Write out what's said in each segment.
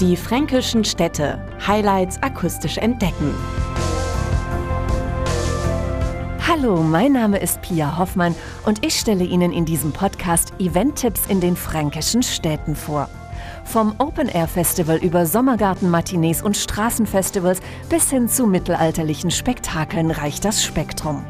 Die fränkischen Städte. Highlights akustisch entdecken. Hallo, mein Name ist Pia Hoffmann und ich stelle Ihnen in diesem Podcast Event-Tipps in den fränkischen Städten vor. Vom Open-Air-Festival über Sommergarten-Matinees und Straßenfestivals bis hin zu mittelalterlichen Spektakeln reicht das Spektrum.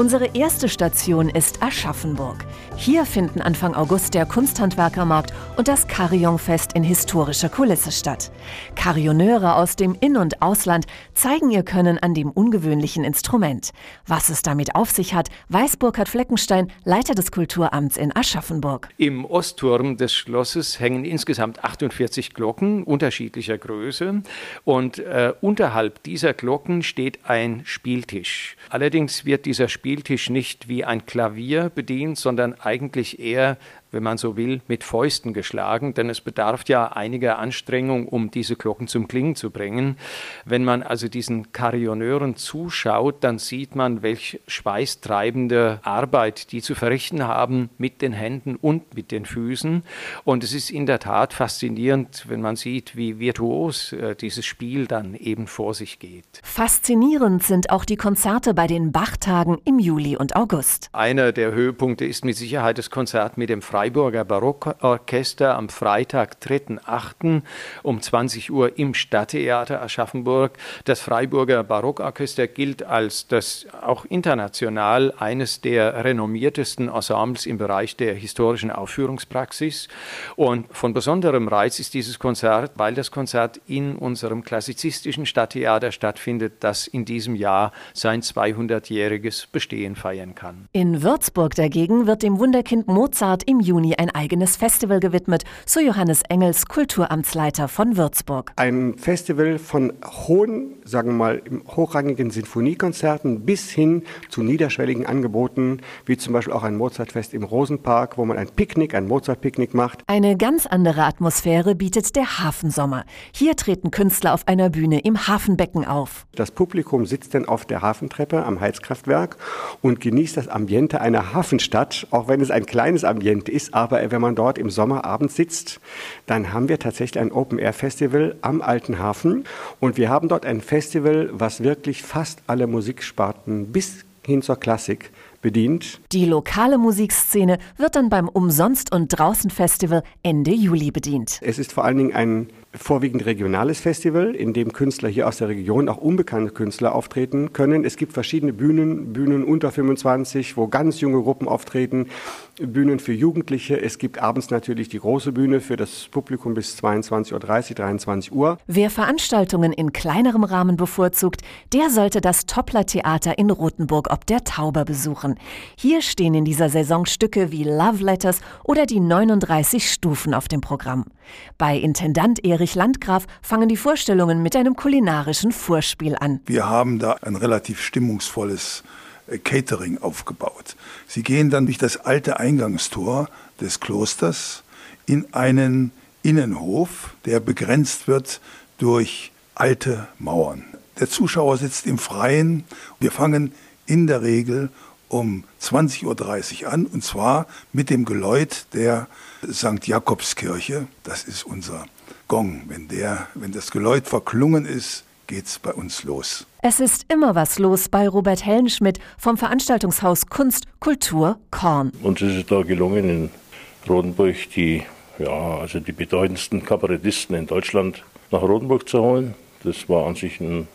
Unsere erste Station ist Aschaffenburg. Hier finden Anfang August der Kunsthandwerkermarkt und das Carillonfest in historischer Kulisse statt. Carillonneure aus dem In- und Ausland zeigen ihr Können an dem ungewöhnlichen Instrument. Was es damit auf sich hat, weiß Burkhard Fleckenstein, Leiter des Kulturamts in Aschaffenburg. Im Ostturm des Schlosses hängen insgesamt 48 Glocken unterschiedlicher Größe und äh, unterhalb dieser Glocken steht ein Spieltisch. Allerdings wird dieser Spieltisch nicht wie ein Klavier bedient, sondern eigentlich eher wenn man so will, mit Fäusten geschlagen, denn es bedarf ja einiger Anstrengung, um diese Glocken zum Klingen zu bringen. Wenn man also diesen Carillonneuren zuschaut, dann sieht man, welch schweißtreibende Arbeit die zu verrichten haben mit den Händen und mit den Füßen. Und es ist in der Tat faszinierend, wenn man sieht, wie virtuos äh, dieses Spiel dann eben vor sich geht. Faszinierend sind auch die Konzerte bei den Bachtagen im Juli und August. Einer der Höhepunkte ist mit Sicherheit das Konzert mit dem Freien Freiburger Barockorchester am Freitag, 3.8. um 20 Uhr im Stadttheater Aschaffenburg. Das Freiburger Barockorchester gilt als das auch international eines der renommiertesten Ensembles im Bereich der historischen Aufführungspraxis. Und von besonderem Reiz ist dieses Konzert, weil das Konzert in unserem klassizistischen Stadttheater stattfindet, das in diesem Jahr sein 200-jähriges Bestehen feiern kann. In Würzburg dagegen wird dem Wunderkind Mozart im Juni ein eigenes Festival gewidmet, so Johannes Engels, Kulturamtsleiter von Würzburg. Ein Festival von hohen, sagen wir mal, hochrangigen Sinfoniekonzerten bis hin zu niederschwelligen Angeboten, wie zum Beispiel auch ein Mozartfest im Rosenpark, wo man ein Picknick, ein Mozart-Picknick macht. Eine ganz andere Atmosphäre bietet der Hafensommer. Hier treten Künstler auf einer Bühne im Hafenbecken auf. Das Publikum sitzt dann auf der Hafentreppe am Heizkraftwerk und genießt das Ambiente einer Hafenstadt, auch wenn es ein kleines Ambiente ist ist aber, wenn man dort im Sommerabend sitzt, dann haben wir tatsächlich ein Open-Air-Festival am Alten Hafen. Und wir haben dort ein Festival, was wirklich fast alle Musiksparten bis hin zur Klassik bedient. Die lokale Musikszene wird dann beim Umsonst- und Draußen-Festival Ende Juli bedient. Es ist vor allen Dingen ein vorwiegend regionales Festival, in dem Künstler hier aus der Region, auch unbekannte Künstler auftreten können. Es gibt verschiedene Bühnen, Bühnen unter 25, wo ganz junge Gruppen auftreten, Bühnen für Jugendliche. Es gibt abends natürlich die große Bühne für das Publikum bis 22.30 Uhr, 23 Uhr. Wer Veranstaltungen in kleinerem Rahmen bevorzugt, der sollte das Toppler Theater in Rothenburg ob der Tauber besuchen. Hier stehen in dieser Saison Stücke wie Love Letters oder die 39 Stufen auf dem Programm. Bei Intendant Erich Landgraf fangen die Vorstellungen mit einem kulinarischen Vorspiel an. Wir haben da ein relativ stimmungsvolles äh, Catering aufgebaut. Sie gehen dann durch das alte Eingangstor des Klosters in einen Innenhof, der begrenzt wird durch alte Mauern. Der Zuschauer sitzt im Freien. Wir fangen in der Regel um 20.30 Uhr an und zwar mit dem Geläut der St. Jakobskirche. Das ist unser Gong. Wenn, der, wenn das Geläut verklungen ist, geht's bei uns los. Es ist immer was los bei Robert Hellenschmidt vom Veranstaltungshaus Kunst, Kultur, Korn. Uns ist es da gelungen, in Rodenburg die, ja, also die bedeutendsten Kabarettisten in Deutschland nach Rodenburg zu holen. Das war an sich ein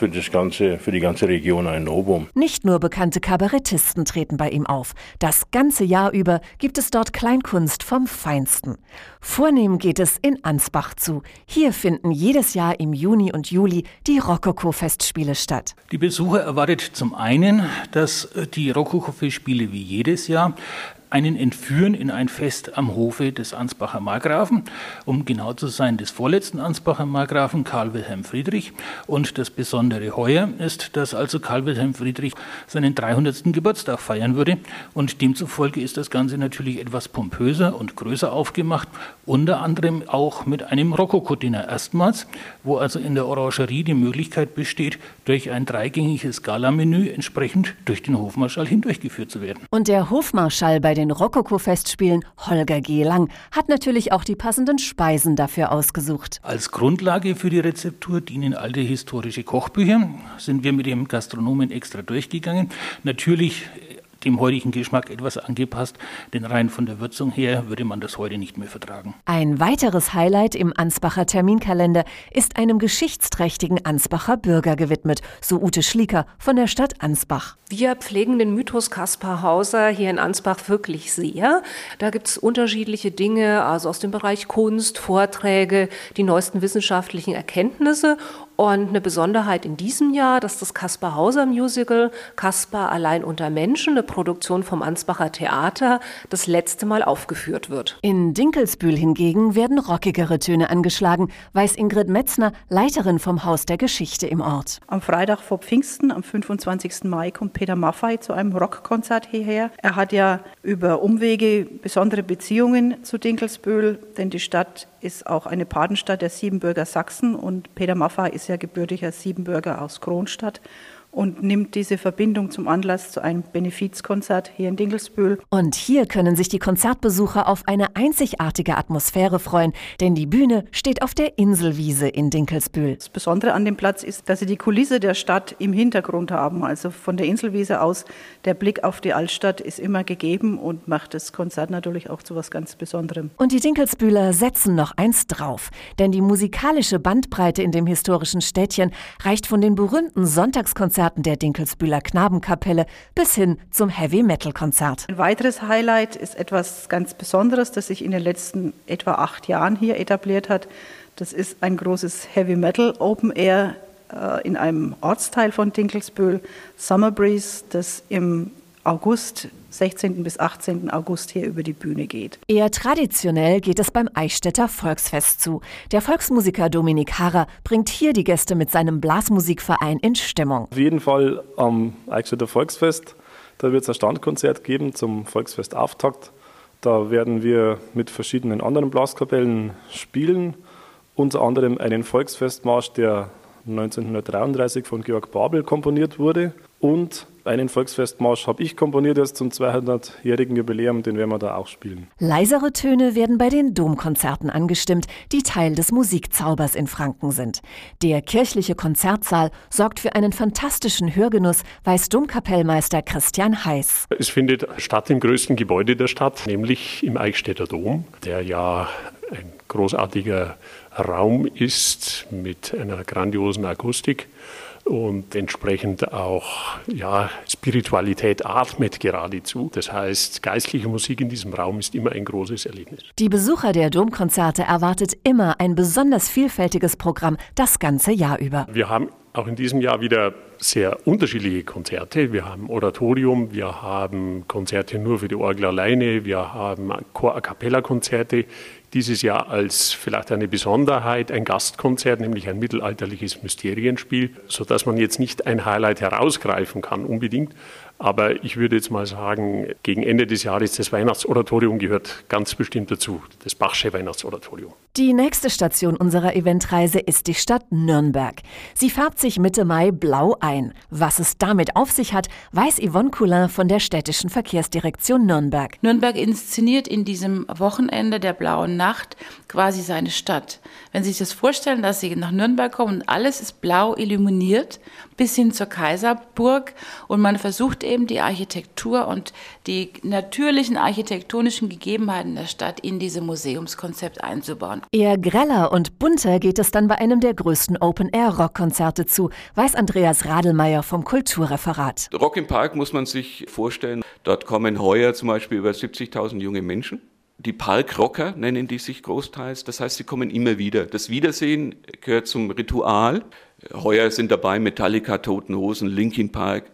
für, das ganze, für die ganze Region ein Novum. Nicht nur bekannte Kabarettisten treten bei ihm auf. Das ganze Jahr über gibt es dort Kleinkunst vom Feinsten. Vornehm geht es in Ansbach zu. Hier finden jedes Jahr im Juni und Juli die Rokoko-Festspiele statt. Die Besucher erwartet zum einen, dass die Rokoko-Festspiele wie jedes Jahr einen entführen in ein Fest am Hofe des Ansbacher Markgrafen, um genau zu sein, des vorletzten Ansbacher Markgrafen Karl Wilhelm Friedrich. Und das Besondere heuer ist, dass also Karl Wilhelm Friedrich seinen 300. Geburtstag feiern würde. Und demzufolge ist das Ganze natürlich etwas pompöser und größer aufgemacht, unter anderem auch mit einem Rokoko-Dinner erstmals, wo also in der Orangerie die Möglichkeit besteht, durch ein dreigängiges Galamenü entsprechend durch den Hofmarschall hindurchgeführt zu werden. Und der Hofmarschall bei den Rokoko-Festspielen Holger G. Lang hat natürlich auch die passenden Speisen dafür ausgesucht. Als Grundlage für die Rezeptur dienen alte historische Kochbücher. Sind wir mit dem Gastronomen extra durchgegangen. Natürlich dem heutigen Geschmack etwas angepasst, denn rein von der Würzung her würde man das heute nicht mehr vertragen. Ein weiteres Highlight im Ansbacher Terminkalender ist einem geschichtsträchtigen Ansbacher Bürger gewidmet, so Ute Schlieker von der Stadt Ansbach. Wir pflegen den Mythos Kaspar Hauser hier in Ansbach wirklich sehr. Da gibt es unterschiedliche Dinge, also aus dem Bereich Kunst, Vorträge, die neuesten wissenschaftlichen Erkenntnisse und eine Besonderheit in diesem Jahr, dass das Kaspar Hauser Musical Kaspar allein unter Menschen, eine Produktion vom Ansbacher Theater, das letzte Mal aufgeführt wird. In Dinkelsbühl hingegen werden rockigere Töne angeschlagen, weiß Ingrid Metzner, Leiterin vom Haus der Geschichte im Ort. Am Freitag vor Pfingsten, am 25. Mai, kommt Peter Maffei zu einem Rockkonzert hierher. Er hat ja über Umwege besondere Beziehungen zu Dinkelsbühl, denn die Stadt ist auch eine Patenstadt der Siebenbürger Sachsen und Peter Maffei ist ja gebürtiger Siebenbürger aus Kronstadt und nimmt diese Verbindung zum Anlass zu einem Benefizkonzert hier in Dingelsbühl. Und hier können sich die Konzertbesucher auf eine einzigartige Atmosphäre freuen, denn die Bühne steht auf der Inselwiese in Dinkelsbühl. Das Besondere an dem Platz ist, dass sie die Kulisse der Stadt im Hintergrund haben. Also von der Inselwiese aus, der Blick auf die Altstadt ist immer gegeben und macht das Konzert natürlich auch zu was ganz Besonderem. Und die Dinkelsbühler setzen noch eins drauf, denn die musikalische Bandbreite in dem historischen Städtchen reicht von den berühmten Sonntagskonzerten Konzerten der Dinkelsbühler Knabenkapelle bis hin zum Heavy-Metal-Konzert. Ein weiteres Highlight ist etwas ganz Besonderes, das sich in den letzten etwa acht Jahren hier etabliert hat. Das ist ein großes Heavy-Metal Open Air äh, in einem Ortsteil von Dinkelsbühl, Summer Breeze, das im August 16. bis 18. August hier über die Bühne geht. Eher traditionell geht es beim Eichstätter Volksfest zu. Der Volksmusiker Dominik Harrer bringt hier die Gäste mit seinem Blasmusikverein in Stimmung. Auf jeden Fall am Eichstätter Volksfest. Da wird es ein Standkonzert geben zum Volksfestauftakt. Da werden wir mit verschiedenen anderen Blaskapellen spielen. Unter anderem einen Volksfestmarsch, der 1933 von Georg Babel komponiert wurde. Und einen Volksfestmarsch habe ich komponiert jetzt zum 200-jährigen Jubiläum, den werden wir da auch spielen. Leisere Töne werden bei den Domkonzerten angestimmt, die Teil des Musikzaubers in Franken sind. Der kirchliche Konzertsaal sorgt für einen fantastischen Hörgenuss, weiß Domkapellmeister Christian Heiß. Es findet statt im größten Gebäude der Stadt, nämlich im Eichstätter Dom, der ja ein großartiger Raum ist mit einer grandiosen Akustik und entsprechend auch ja, Spiritualität atmet geradezu. Das heißt, geistliche Musik in diesem Raum ist immer ein großes Erlebnis. Die Besucher der Domkonzerte erwartet immer ein besonders vielfältiges Programm das ganze Jahr über. Wir haben auch in diesem Jahr wieder sehr unterschiedliche Konzerte. Wir haben Oratorium, wir haben Konzerte nur für die Orgel alleine, wir haben Chor-A-Cappella-Konzerte dieses Jahr als vielleicht eine Besonderheit ein Gastkonzert, nämlich ein mittelalterliches Mysterienspiel, sodass man jetzt nicht ein Highlight herausgreifen kann unbedingt, aber ich würde jetzt mal sagen, gegen Ende des Jahres das Weihnachtsoratorium gehört ganz bestimmt dazu, das Bachsche Weihnachtsoratorium. Die nächste Station unserer Eventreise ist die Stadt Nürnberg. Sie färbt sich Mitte Mai blau ein. Was es damit auf sich hat, weiß Yvonne Coulin von der städtischen Verkehrsdirektion Nürnberg. Nürnberg inszeniert in diesem Wochenende der blauen Nacht quasi seine Stadt. Wenn Sie sich das vorstellen, dass Sie nach Nürnberg kommen und alles ist blau illuminiert, bis hin zur Kaiserburg und man versucht eben die Architektur und die natürlichen architektonischen Gegebenheiten der Stadt in diese Museumskonzept einzubauen. Eher greller und bunter geht es dann bei einem der größten Open-Air-Rock-Konzerte zu, weiß Andreas Radelmeier vom Kulturreferat. Rock im Park muss man sich vorstellen. Dort kommen heuer zum Beispiel über 70.000 junge Menschen die Parkrocker nennen die sich großteils. Das heißt, sie kommen immer wieder. Das Wiedersehen gehört zum Ritual. Heuer sind dabei Metallica, Toten Hosen, Linkin Park,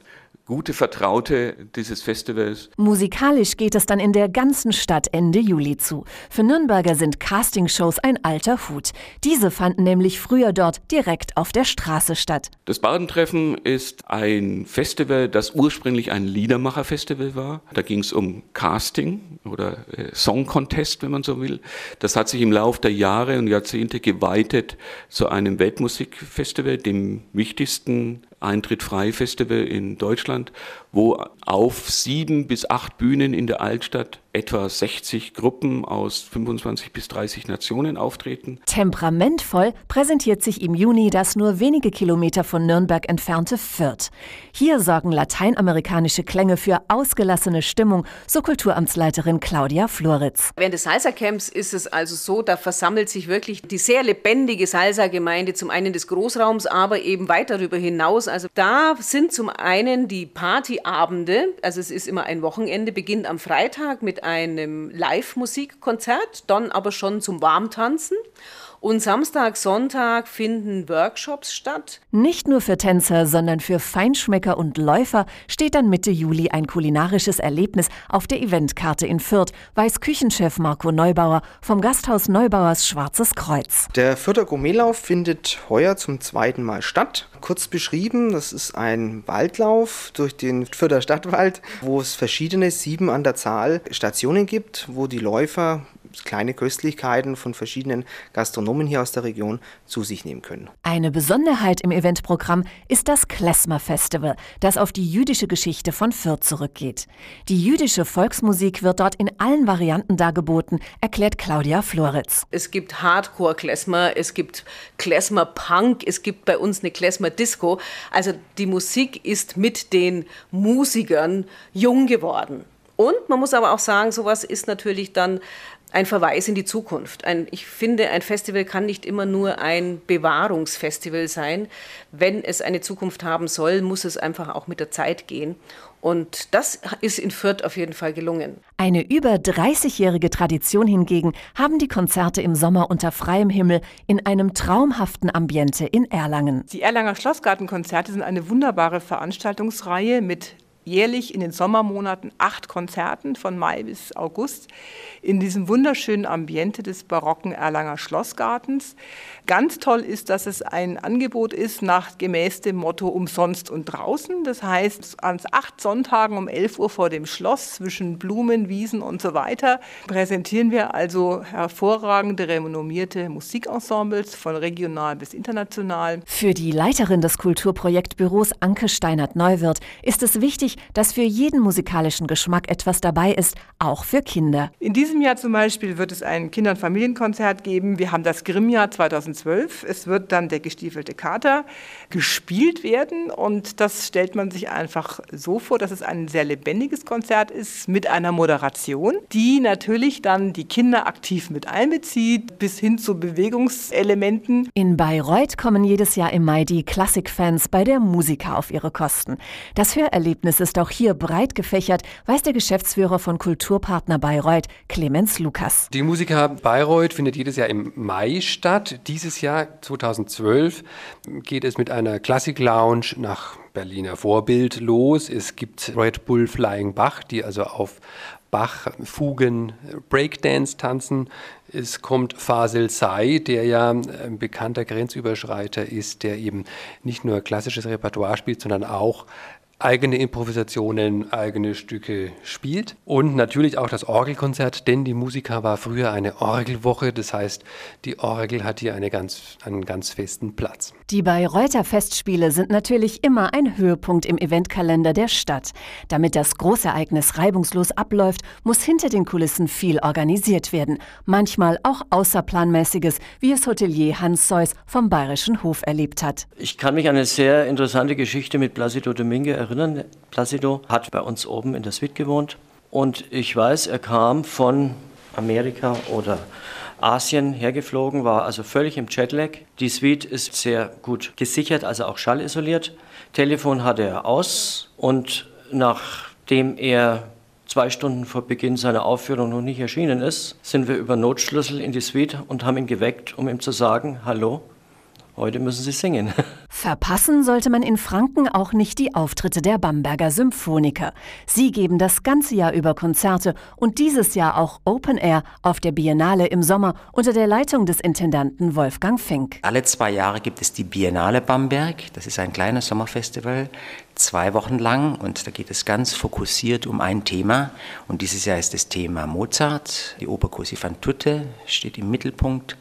gute Vertraute dieses Festivals. Musikalisch geht es dann in der ganzen Stadt Ende Juli zu. Für Nürnberger sind Castingshows ein alter Hut. Diese fanden nämlich früher dort direkt auf der Straße statt. Das Badentreffen ist ein Festival, das ursprünglich ein Liedermacherfestival war. Da ging es um Casting oder äh, Song Contest, wenn man so will. Das hat sich im Laufe der Jahre und Jahrzehnte geweitet zu einem Weltmusikfestival, dem wichtigsten Eintritt frei Festival in Deutschland, wo auf sieben bis acht Bühnen in der Altstadt etwa 60 Gruppen aus 25 bis 30 Nationen auftreten. Temperamentvoll präsentiert sich im Juni das nur wenige Kilometer von Nürnberg entfernte Fürth. Hier sorgen lateinamerikanische Klänge für ausgelassene Stimmung, so Kulturamtsleiterin Claudia Floritz. Während des Salsa-Camps ist es also so, da versammelt sich wirklich die sehr lebendige Salsa-Gemeinde, zum einen des Großraums, aber eben weit darüber hinaus. Also da sind zum einen die Partyabende, also es ist immer ein Wochenende, beginnt am Freitag mit einem Live-Musikkonzert, dann aber schon zum Warmtanzen. Und Samstag, Sonntag finden Workshops statt. Nicht nur für Tänzer, sondern für Feinschmecker und Läufer steht dann Mitte Juli ein kulinarisches Erlebnis auf der Eventkarte in Fürth, weiß Küchenchef Marco Neubauer vom Gasthaus Neubauers Schwarzes Kreuz. Der Fürther Gourmetlauf findet heuer zum zweiten Mal statt. Kurz beschrieben, das ist ein Waldlauf durch den Fürther Stadtwald, wo es verschiedene, sieben an der Zahl Stationen gibt, wo die Läufer kleine Köstlichkeiten von verschiedenen Gastronomen hier aus der Region zu sich nehmen können. Eine Besonderheit im Eventprogramm ist das Klezmer Festival, das auf die jüdische Geschichte von Fürth zurückgeht. Die jüdische Volksmusik wird dort in allen Varianten dargeboten, erklärt Claudia Floritz. Es gibt Hardcore-Klezmer, es gibt Klezmer-Punk, es gibt bei uns eine Klezmer-Disco. Also die Musik ist mit den Musikern jung geworden. Und man muss aber auch sagen, sowas ist natürlich dann ein Verweis in die Zukunft. Ein, ich finde, ein Festival kann nicht immer nur ein Bewahrungsfestival sein. Wenn es eine Zukunft haben soll, muss es einfach auch mit der Zeit gehen. Und das ist in Fürth auf jeden Fall gelungen. Eine über 30-jährige Tradition hingegen haben die Konzerte im Sommer unter freiem Himmel in einem traumhaften Ambiente in Erlangen. Die Erlanger Schlossgartenkonzerte sind eine wunderbare Veranstaltungsreihe mit jährlich in den Sommermonaten acht Konzerten von Mai bis August in diesem wunderschönen Ambiente des barocken Erlanger Schlossgartens. Ganz toll ist, dass es ein Angebot ist nach gemäß dem Motto umsonst und draußen. Das heißt, an acht Sonntagen um 11 Uhr vor dem Schloss zwischen Blumen, Wiesen und so weiter präsentieren wir also hervorragende, renommierte Musikensembles von regional bis international. Für die Leiterin des Kulturprojektbüros Anke Steinert-Neuwirth ist es wichtig, dass für jeden musikalischen Geschmack etwas dabei ist, auch für Kinder. In diesem Jahr zum Beispiel wird es ein Kinder- und Familienkonzert geben. Wir haben das Grimmjahr 2012 2012. Es wird dann der gestiefelte Kater gespielt werden und das stellt man sich einfach so vor, dass es ein sehr lebendiges Konzert ist mit einer Moderation, die natürlich dann die Kinder aktiv mit einbezieht, bis hin zu Bewegungselementen. In Bayreuth kommen jedes Jahr im Mai die Klassikfans bei der Musiker auf ihre Kosten. Das Hörerlebnis ist auch hier breit gefächert, weiß der Geschäftsführer von Kulturpartner Bayreuth, Clemens Lukas. Die Musiker Bayreuth findet jedes Jahr im Mai statt. Dieses Jahr, 2012, geht es mit einer Klassik-Lounge nach Berliner Vorbild los. Es gibt Red Bull Flying Bach, die also auf Bach, Fugen, Breakdance tanzen. Es kommt Fasil Say, der ja ein bekannter Grenzüberschreiter ist, der eben nicht nur klassisches Repertoire spielt, sondern auch eigene Improvisationen, eigene Stücke spielt. Und natürlich auch das Orgelkonzert, denn die Musiker war früher eine Orgelwoche. Das heißt, die Orgel hat hier eine ganz, einen ganz festen Platz. Die Bayreuther Festspiele sind natürlich immer ein Höhepunkt im Eventkalender der Stadt. Damit das Großereignis reibungslos abläuft, muss hinter den Kulissen viel organisiert werden. Manchmal auch Außerplanmäßiges, wie es Hotelier Hans Seuss vom Bayerischen Hof erlebt hat. Ich kann mich an eine sehr interessante Geschichte mit Placido Domingue erinnern erinnern. Placido hat bei uns oben in der Suite gewohnt und ich weiß, er kam von Amerika oder Asien hergeflogen, war also völlig im Jetlag. Die Suite ist sehr gut gesichert, also auch schallisoliert. Telefon hatte er aus und nachdem er zwei Stunden vor Beginn seiner Aufführung noch nicht erschienen ist, sind wir über Notschlüssel in die Suite und haben ihn geweckt, um ihm zu sagen, hallo, Heute müssen Sie singen. Verpassen sollte man in Franken auch nicht die Auftritte der Bamberger Symphoniker. Sie geben das ganze Jahr über Konzerte und dieses Jahr auch Open Air auf der Biennale im Sommer unter der Leitung des Intendanten Wolfgang Fink. Alle zwei Jahre gibt es die Biennale Bamberg. Das ist ein kleines Sommerfestival. Zwei Wochen lang und da geht es ganz fokussiert um ein Thema. Und dieses Jahr ist das Thema Mozart. Die Oper Così fan tutte steht im Mittelpunkt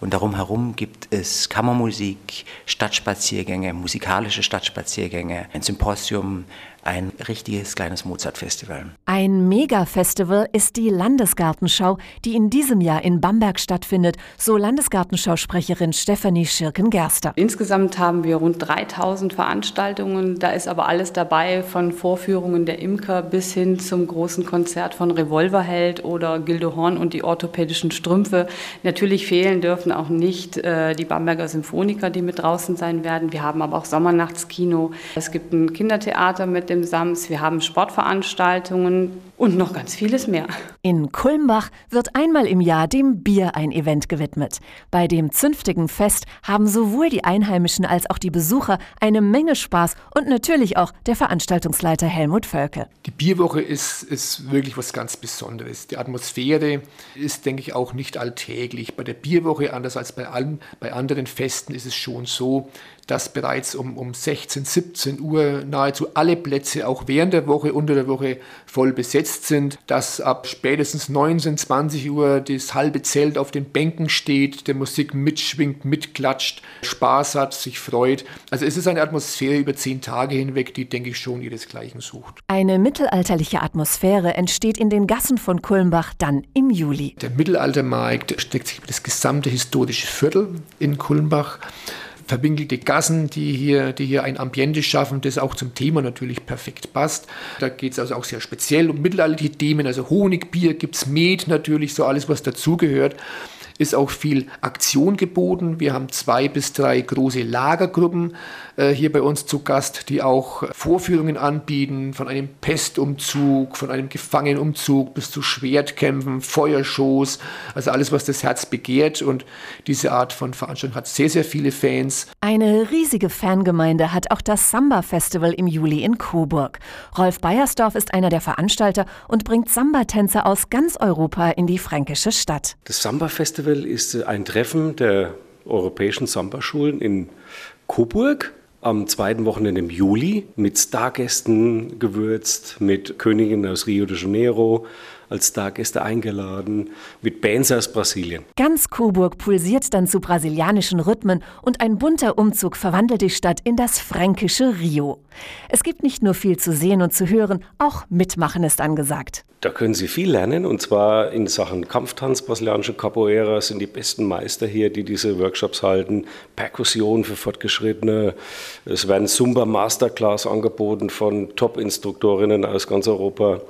und darum herum gibt es Kammermusik, Stadtspaziergänge, musikalische Stadtspaziergänge, ein Symposium, ein richtiges kleines Mozart-Festival. Ein Mega-Festival ist die Landesgartenschau, die in diesem Jahr in Bamberg stattfindet, so Landesgartenschausprecherin Stefanie Schirken-Gerster. Insgesamt haben wir rund 3000 Veranstaltungen. Da ist aber alles dabei, von Vorführungen der Imker bis hin zum großen Konzert von Revolverheld oder Gildo Horn und die orthopädischen Strümpfe. Natürlich fehlen dürfen auch nicht äh, die Bamberger Symphoniker, die mit draußen sein werden. Wir haben aber auch Sommernachtskino. Es gibt ein Kindertheater mit dem Sams, wir haben Sportveranstaltungen und noch ganz vieles mehr. In Kulmbach wird einmal im Jahr dem Bier ein Event gewidmet. Bei dem zünftigen Fest haben sowohl die Einheimischen als auch die Besucher eine Menge Spaß und natürlich auch der Veranstaltungsleiter Helmut Völke. Die Bierwoche ist, ist wirklich was ganz Besonderes. Die Atmosphäre ist, denke ich, auch nicht alltäglich. Bei der Bierwoche, anders als bei, allen, bei anderen Festen, ist es schon so, dass bereits um, um 16, 17 Uhr nahezu alle Plätze auch während der Woche, unter der Woche voll besetzt sind, dass ab spätestens 19, 20 Uhr das halbe Zelt auf den Bänken steht, der Musik mitschwingt, mitklatscht, Spaß hat, sich freut. Also es ist eine Atmosphäre über zehn Tage hinweg, die, denke ich, schon ihresgleichen sucht. Eine mittelalterliche Atmosphäre entsteht in den Gassen von Kulmbach dann im Juli. Der Mittelaltermarkt steckt sich über das gesamte historische Viertel in Kulmbach verwinkelte Gassen, die hier, die hier ein Ambiente schaffen, das auch zum Thema natürlich perfekt passt. Da geht es also auch sehr speziell um mittelalterliche Themen, also Honigbier, gibt es Met natürlich, so alles, was dazugehört ist auch viel Aktion geboten. Wir haben zwei bis drei große Lagergruppen äh, hier bei uns zu Gast, die auch Vorführungen anbieten von einem Pestumzug, von einem Gefangenumzug bis zu Schwertkämpfen, Feuershows, also alles, was das Herz begehrt. Und diese Art von Veranstaltung hat sehr, sehr viele Fans. Eine riesige Fangemeinde hat auch das Samba-Festival im Juli in Coburg. Rolf Beiersdorf ist einer der Veranstalter und bringt Samba-Tänzer aus ganz Europa in die fränkische Stadt. Das Samba-Festival Festival ist ein Treffen der europäischen Samba-Schulen in Coburg am zweiten Wochenende im Juli mit Stargästen gewürzt, mit Königinnen aus Rio de Janeiro, als Stargäste eingeladen, mit Bands aus Brasilien. Ganz Coburg pulsiert dann zu brasilianischen Rhythmen und ein bunter Umzug verwandelt die Stadt in das fränkische Rio. Es gibt nicht nur viel zu sehen und zu hören, auch Mitmachen ist angesagt. Da können Sie viel lernen und zwar in Sachen Kampftanz, brasilianische Capoeira sind die besten Meister hier, die diese Workshops halten. Perkussion für Fortgeschrittene. Es werden Zumba Masterclass angeboten von Top-Instruktorinnen aus ganz Europa.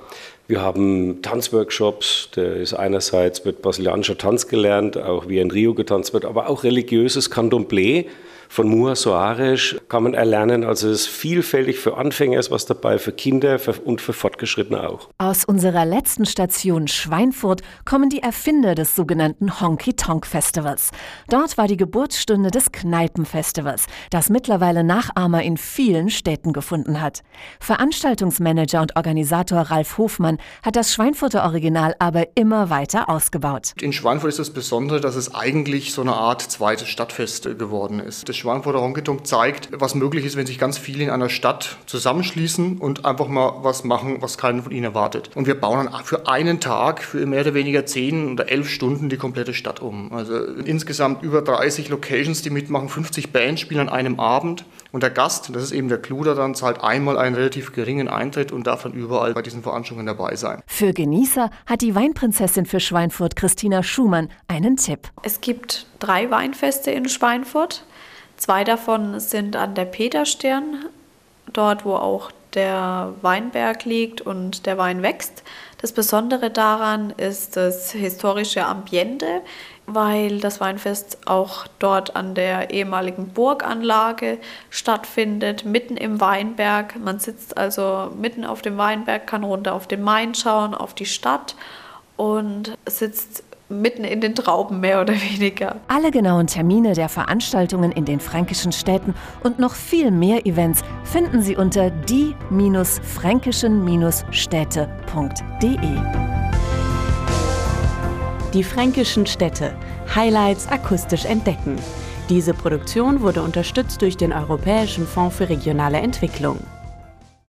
Wir haben Tanzworkshops, der ist einerseits wird brasilianischer Tanz gelernt, auch wie in Rio getanzt wird, aber auch religiöses Candomblé von Mua Soares kann man erlernen. Also es ist vielfältig für Anfänger ist was dabei, für Kinder und für Fortgeschrittene auch. Aus unserer letzten Station Schweinfurt kommen die Erfinder des sogenannten Honky Tonk Festivals. Dort war die Geburtsstunde des Kneipenfestivals, das mittlerweile Nachahmer in vielen Städten gefunden hat. Veranstaltungsmanager und Organisator Ralf Hofmann hat das Schweinfurter Original aber immer weiter ausgebaut. In Schweinfurt ist das Besondere, dass es eigentlich so eine Art zweites Stadtfest geworden ist. Das Schweinfurter Honketonk zeigt, was möglich ist, wenn sich ganz viele in einer Stadt zusammenschließen und einfach mal was machen, was keinen von ihnen erwartet. Und wir bauen dann für einen Tag, für mehr oder weniger zehn oder elf Stunden die komplette Stadt um. Also insgesamt über 30 Locations, die mitmachen, 50 Bands spielen an einem Abend. Und der Gast, das ist eben der Clou daran, zahlt einmal einen relativ geringen Eintritt und darf dann überall bei diesen Veranstaltungen dabei sein. Für Genießer hat die Weinprinzessin für Schweinfurt, Christina Schumann, einen Tipp. Es gibt drei Weinfeste in Schweinfurt. Zwei davon sind an der Peterstern, dort wo auch der Weinberg liegt und der Wein wächst. Das Besondere daran ist das historische Ambiente, weil das Weinfest auch dort an der ehemaligen Burganlage stattfindet, mitten im Weinberg. Man sitzt also mitten auf dem Weinberg, kann runter auf den Main schauen, auf die Stadt und sitzt mitten in den Trauben mehr oder weniger. Alle genauen Termine der Veranstaltungen in den fränkischen Städten und noch viel mehr Events finden Sie unter die-fränkischen-städte.de. Die fränkischen Städte. Highlights akustisch entdecken. Diese Produktion wurde unterstützt durch den Europäischen Fonds für regionale Entwicklung.